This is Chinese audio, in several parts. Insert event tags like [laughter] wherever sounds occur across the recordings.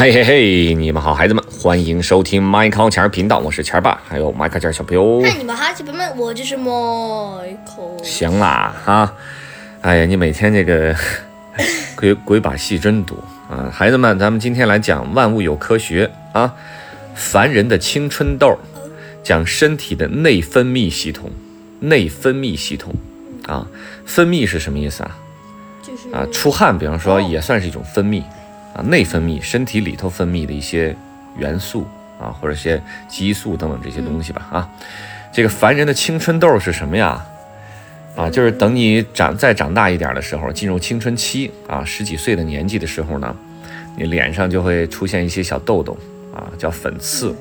嘿嘿嘿，你们好，孩子们，欢迎收听麦考钱儿频道，我是钱儿爸，还有麦考钱儿小朋友。嗨，你们好，小朋友们，我就是 Michael。行啦，哈，哎呀，你每天这个 [laughs] 鬼鬼把戏真多啊！孩子们，咱们今天来讲万物有科学啊，凡人的青春痘，讲身体的内分泌系统，内分泌系统啊，分泌是什么意思啊？就是啊，出汗，比方说也算是一种分泌啊，内分泌，身体里头分泌的一些元素啊，或者一些激素等等这些东西吧啊。这个凡人的青春痘是什么呀？啊，就是等你长再长大一点的时候，进入青春期啊，十几岁的年纪的时候呢，你脸上就会出现一些小痘痘啊，叫粉刺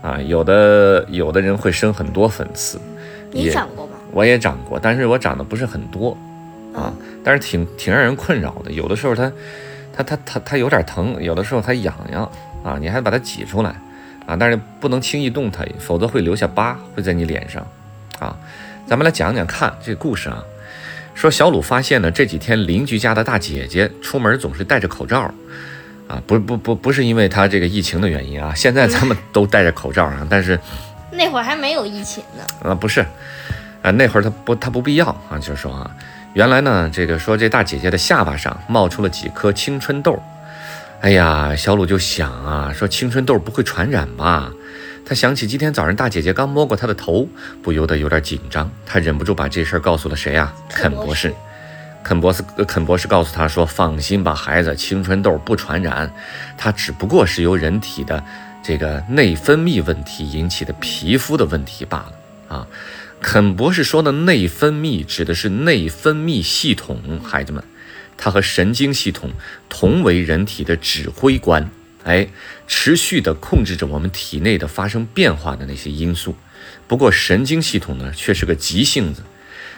啊，有的有的人会生很多粉刺，你也长过吗？我也长过，但是我长得不是很多啊，但是挺挺让人困扰的。有的时候它，它它它它有点疼，有的时候它痒痒啊，你还把它挤出来啊，但是不能轻易动它，否则会留下疤，会在你脸上啊。咱们来讲讲看这个故事啊。说小鲁发现呢，这几天邻居家的大姐姐出门总是戴着口罩啊，不不不不是因为他这个疫情的原因啊，现在咱们都戴着口罩啊，但是。那会儿还没有疫情呢。啊，不是，啊，那会儿他不，他不必要啊，就是说啊，原来呢，这个说这大姐姐的下巴上冒出了几颗青春痘，哎呀，小鲁就想啊，说青春痘不会传染吧？他想起今天早上大姐姐刚摸过他的头，不由得有点紧张，他忍不住把这事儿告诉了谁啊？肯博士。肯博士，呃肯博士告诉他说：“放心吧，孩子，青春痘不传染，它只不过是由人体的这个内分泌问题引起的皮肤的问题罢了啊。”肯博士说的内分泌指的是内分泌系统，孩子们，它和神经系统同为人体的指挥官，哎，持续地控制着我们体内的发生变化的那些因素。不过神经系统呢，却是个急性子。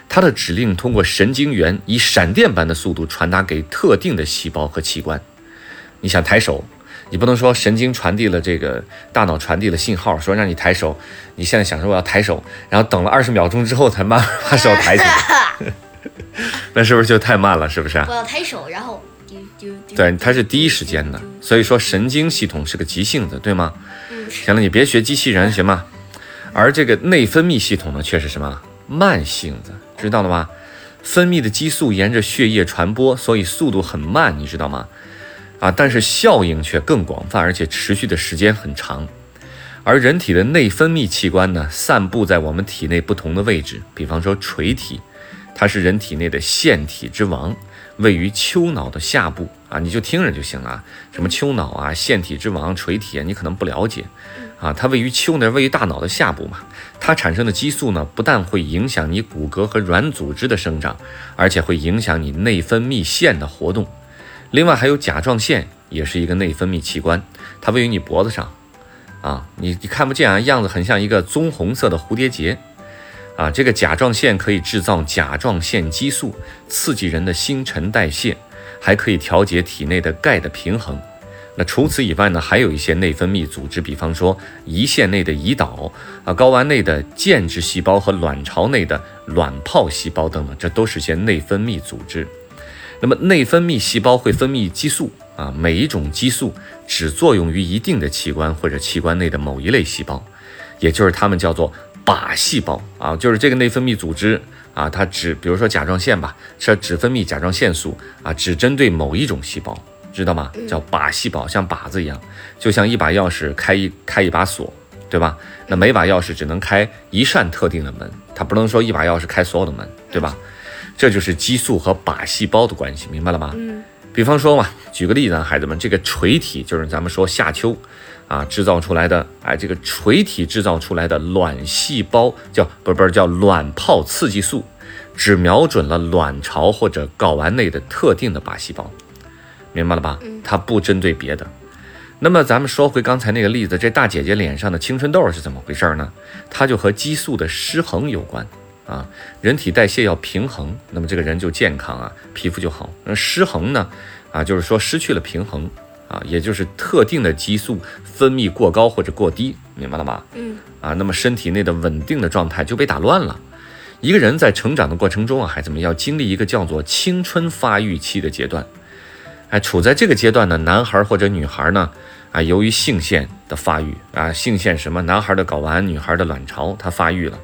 它的指令通过神经元以闪电般的速度传达给特定的细胞和器官。你想抬手，你不能说神经传递了这个大脑传递了信号，说让你抬手。你现在想说我要抬手，然后等了二十秒钟之后才慢把手抬起来，那是不是就太慢了？是不是？我要抬手，然后丢丢。对，它是第一时间的，所以说神经系统是个急性子，对吗？嗯，行了，你别学机器人行吗？而这个内分泌系统呢，却是什么慢性子，知道了吗？分泌的激素沿着血液传播，所以速度很慢，你知道吗？啊，但是效应却更广泛，而且持续的时间很长。而人体的内分泌器官呢，散布在我们体内不同的位置，比方说垂体，它是人体内的腺体之王，位于丘脑的下部啊，你就听着就行了。什么丘脑啊、腺体之王、垂体啊，你可能不了解啊。它位于丘那位于大脑的下部嘛，它产生的激素呢，不但会影响你骨骼和软组织的生长，而且会影响你内分泌腺的活动。另外还有甲状腺，也是一个内分泌器官，它位于你脖子上。啊，你你看不见啊，样子很像一个棕红色的蝴蝶结，啊，这个甲状腺可以制造甲状腺激素，刺激人的新陈代谢，还可以调节体内的钙的平衡。那除此以外呢，还有一些内分泌组织，比方说胰腺内的胰岛啊，睾丸内的间质细胞和卵巢内的卵泡细胞等等，这都是些内分泌组织。那么内分泌细胞会分泌激素啊，每一种激素只作用于一定的器官或者器官内的某一类细胞，也就是它们叫做靶细胞啊，就是这个内分泌组织啊，它只比如说甲状腺吧，它只分泌甲状腺素啊，只针对某一种细胞，知道吗？叫靶细胞，像靶子一样，就像一把钥匙开一开一把锁，对吧？那每把钥匙只能开一扇特定的门，它不能说一把钥匙开所有的门，对吧？这就是激素和靶细胞的关系，明白了吗？嗯，比方说嘛，举个例子啊，孩子们，这个垂体就是咱们说下丘啊制造出来的，哎，这个垂体制造出来的卵细胞叫不不是叫卵泡刺激素，只瞄准了卵巢或者睾丸内的特定的靶细胞，明白了吧？它不针对别的。那么咱们说回刚才那个例子，这大姐姐脸上的青春痘是怎么回事呢？它就和激素的失衡有关。啊，人体代谢要平衡，那么这个人就健康啊，皮肤就好。那失衡呢？啊，就是说失去了平衡啊，也就是特定的激素分泌过高或者过低，明白了吗？嗯。啊，那么身体内的稳定的状态就被打乱了。一个人在成长的过程中啊，孩子们要经历一个叫做青春发育期的阶段。哎，处在这个阶段呢男孩或者女孩呢，啊，由于性腺的发育啊，性腺什么，男孩的睾丸，女孩的卵巢，它发育了，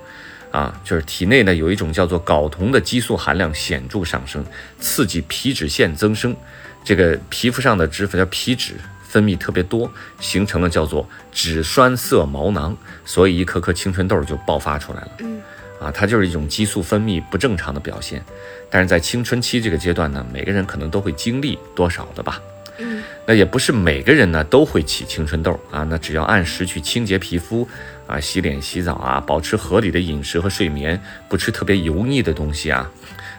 啊，就是体内呢有一种叫做睾酮的激素含量显著上升，刺激皮脂腺增生，这个皮肤上的脂肪叫皮脂分泌特别多，形成了叫做脂栓塞毛囊，所以一颗颗青春痘就爆发出来了。嗯，啊，它就是一种激素分泌不正常的表现。但是在青春期这个阶段呢，每个人可能都会经历多少的吧。嗯，那也不是每个人呢都会起青春痘啊。那只要按时去清洁皮肤啊，洗脸洗澡啊，保持合理的饮食和睡眠，不吃特别油腻的东西啊，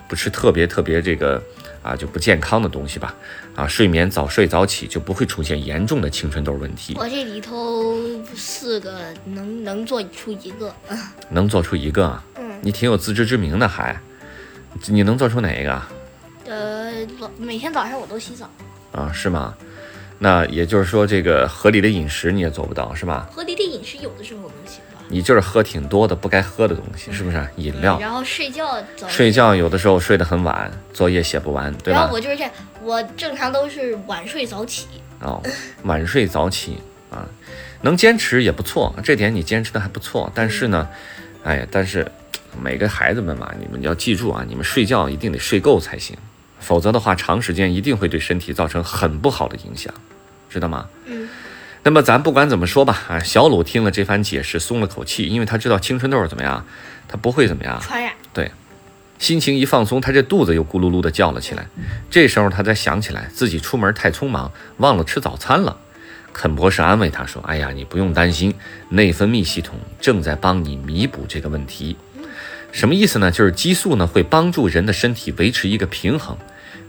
不吃特别特别这个啊就不健康的东西吧。啊，睡眠早睡早起就不会出现严重的青春痘问题。我这里头四个能能做出一个，能做出一个啊？嗯，你挺有自知之明的还。你能做出哪一个？呃，每天早上我都洗澡啊，是吗？那也就是说，这个合理的饮食你也做不到，是吧？合理的饮食有的时候能行吧？你就是喝挺多的不该喝的东西，是不是？饮料。然后睡觉早。睡觉有的时候睡得很晚，作业写不完，对吧？然后我就是这样，我正常都是晚睡早起。哦，晚睡早起啊，能坚持也不错，这点你坚持的还不错。但是呢，哎呀，但是。每个孩子们嘛，你们要记住啊，你们睡觉一定得睡够才行，否则的话，长时间一定会对身体造成很不好的影响，知道吗？嗯。那么咱不管怎么说吧，啊，小鲁听了这番解释，松了口气，因为他知道青春痘怎么样，他不会怎么样传染。对，心情一放松，他这肚子又咕噜噜的叫了起来。这时候他才想起来自己出门太匆忙，忘了吃早餐了。肯博士安慰他说：“哎呀，你不用担心，内分泌系统正在帮你弥补这个问题。”什么意思呢？就是激素呢会帮助人的身体维持一个平衡。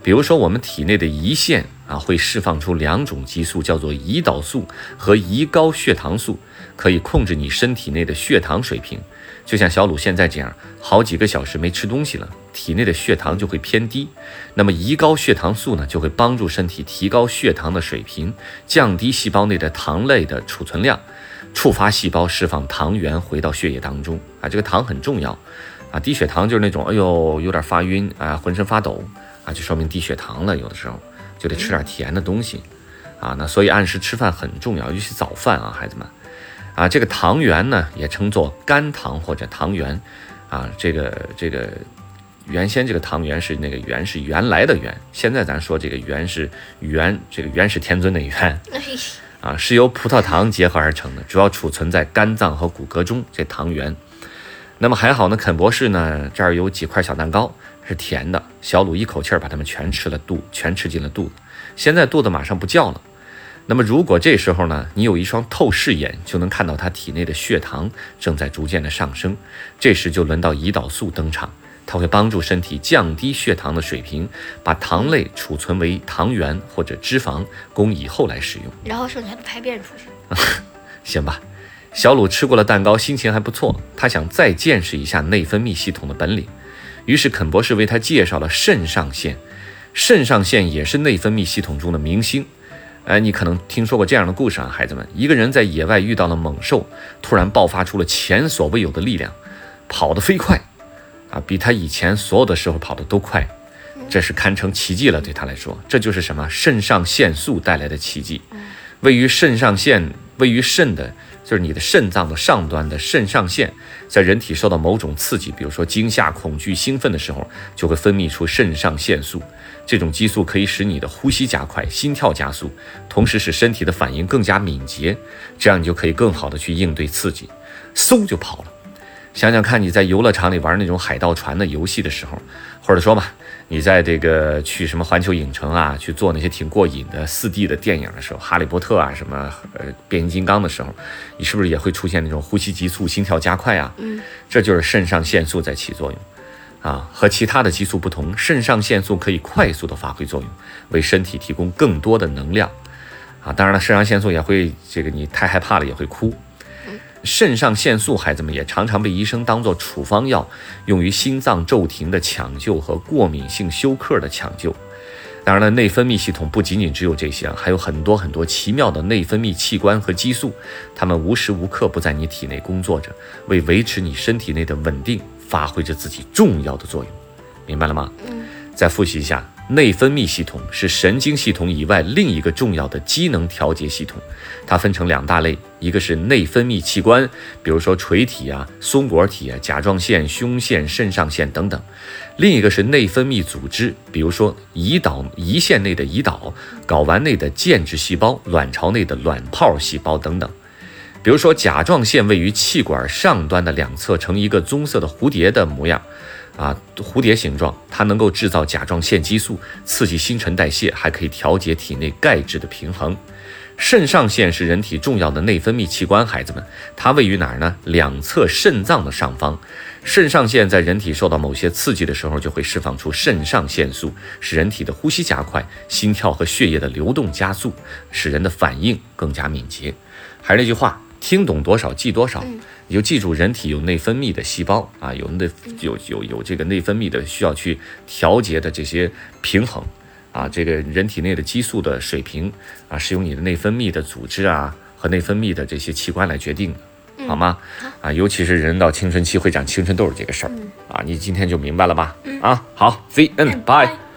比如说，我们体内的胰腺啊会释放出两种激素，叫做胰岛素和胰高血糖素，可以控制你身体内的血糖水平。就像小鲁现在这样，好几个小时没吃东西了，体内的血糖就会偏低。那么胰高血糖素呢就会帮助身体提高血糖的水平，降低细胞内的糖类的储存量。触发细胞释放糖原回到血液当中啊，这个糖很重要啊。低血糖就是那种哎呦有点发晕啊，浑身发抖啊，就说明低血糖了。有的时候就得吃点甜的东西啊。那所以按时吃饭很重要，尤其早饭啊，孩子们啊。这个糖原呢也称作肝糖或者糖原啊。这个这个原先这个糖原是那个原是原来的原，现在咱说这个原是原这个原始天尊的原。[laughs] 啊，是由葡萄糖结合而成的，主要储存在肝脏和骨骼中。这糖原，那么还好呢。肯博士呢，这儿有几块小蛋糕，是甜的。小鲁一口气儿把它们全吃了肚，全吃进了肚子。现在肚子马上不叫了。那么如果这时候呢，你有一双透视眼，就能看到他体内的血糖正在逐渐的上升。这时就轮到胰岛素登场。它会帮助身体降低血糖的水平，把糖类储存为糖原或者脂肪，供以后来使用。然后剩下的排便出去。[laughs] 行吧，小鲁吃过了蛋糕，心情还不错。他想再见识一下内分泌系统的本领。于是肯博士为他介绍了肾上腺。肾上腺也是内分泌系统中的明星。哎，你可能听说过这样的故事啊，孩子们。一个人在野外遇到了猛兽，突然爆发出了前所未有的力量，跑得飞快。啊，比他以前所有的时候跑的都快，这是堪称奇迹了。对他来说，这就是什么肾上腺素带来的奇迹。位于肾上腺，位于肾的，就是你的肾脏的上端的肾上腺，在人体受到某种刺激，比如说惊吓、恐惧、兴奋的时候，就会分泌出肾上腺素。这种激素可以使你的呼吸加快、心跳加速，同时使身体的反应更加敏捷，这样你就可以更好的去应对刺激，嗖就跑了。想想看，你在游乐场里玩那种海盗船的游戏的时候，或者说吧，你在这个去什么环球影城啊，去做那些挺过瘾的四 D 的电影的时候，哈利波特啊，什么呃变形金刚的时候，你是不是也会出现那种呼吸急促、心跳加快啊？嗯，这就是肾上腺素在起作用，啊，和其他的激素不同，肾上腺素可以快速的发挥作用，为身体提供更多的能量，啊，当然了，肾上腺素也会这个你太害怕了也会哭。肾上腺素，孩子们也常常被医生当做处方药，用于心脏骤停的抢救和过敏性休克的抢救。当然了，内分泌系统不仅仅只有这些，还有很多很多奇妙的内分泌器官和激素，它们无时无刻不在你体内工作着，为维持你身体内的稳定发挥着自己重要的作用。明白了吗？嗯。再复习一下，内分泌系统是神经系统以外另一个重要的机能调节系统，它分成两大类，一个是内分泌器官，比如说垂体啊、松果体啊、甲状腺、胸腺、肾上腺等等；另一个是内分泌组织，比如说胰岛、胰腺内的胰岛、睾丸内的间质细胞、卵巢内的卵泡细胞等等。比如说甲状腺位于气管上端的两侧，呈一个棕色的蝴蝶的模样。啊，蝴蝶形状，它能够制造甲状腺激素，刺激新陈代谢，还可以调节体内钙质的平衡。肾上腺是人体重要的内分泌器官，孩子们，它位于哪儿呢？两侧肾脏的上方。肾上腺在人体受到某些刺激的时候，就会释放出肾上腺素，使人体的呼吸加快，心跳和血液的流动加速，使人的反应更加敏捷。还是那句话。听懂多少记多少，你就记住，人体有内分泌的细胞啊，有内有有有这个内分泌的需要去调节的这些平衡啊，这个人体内的激素的水平啊，是由你的内分泌的组织啊和内分泌的这些器官来决定的，好吗？啊，尤其是人到青春期会长青春痘这个事儿啊，你今天就明白了吧？啊，好，See and bye。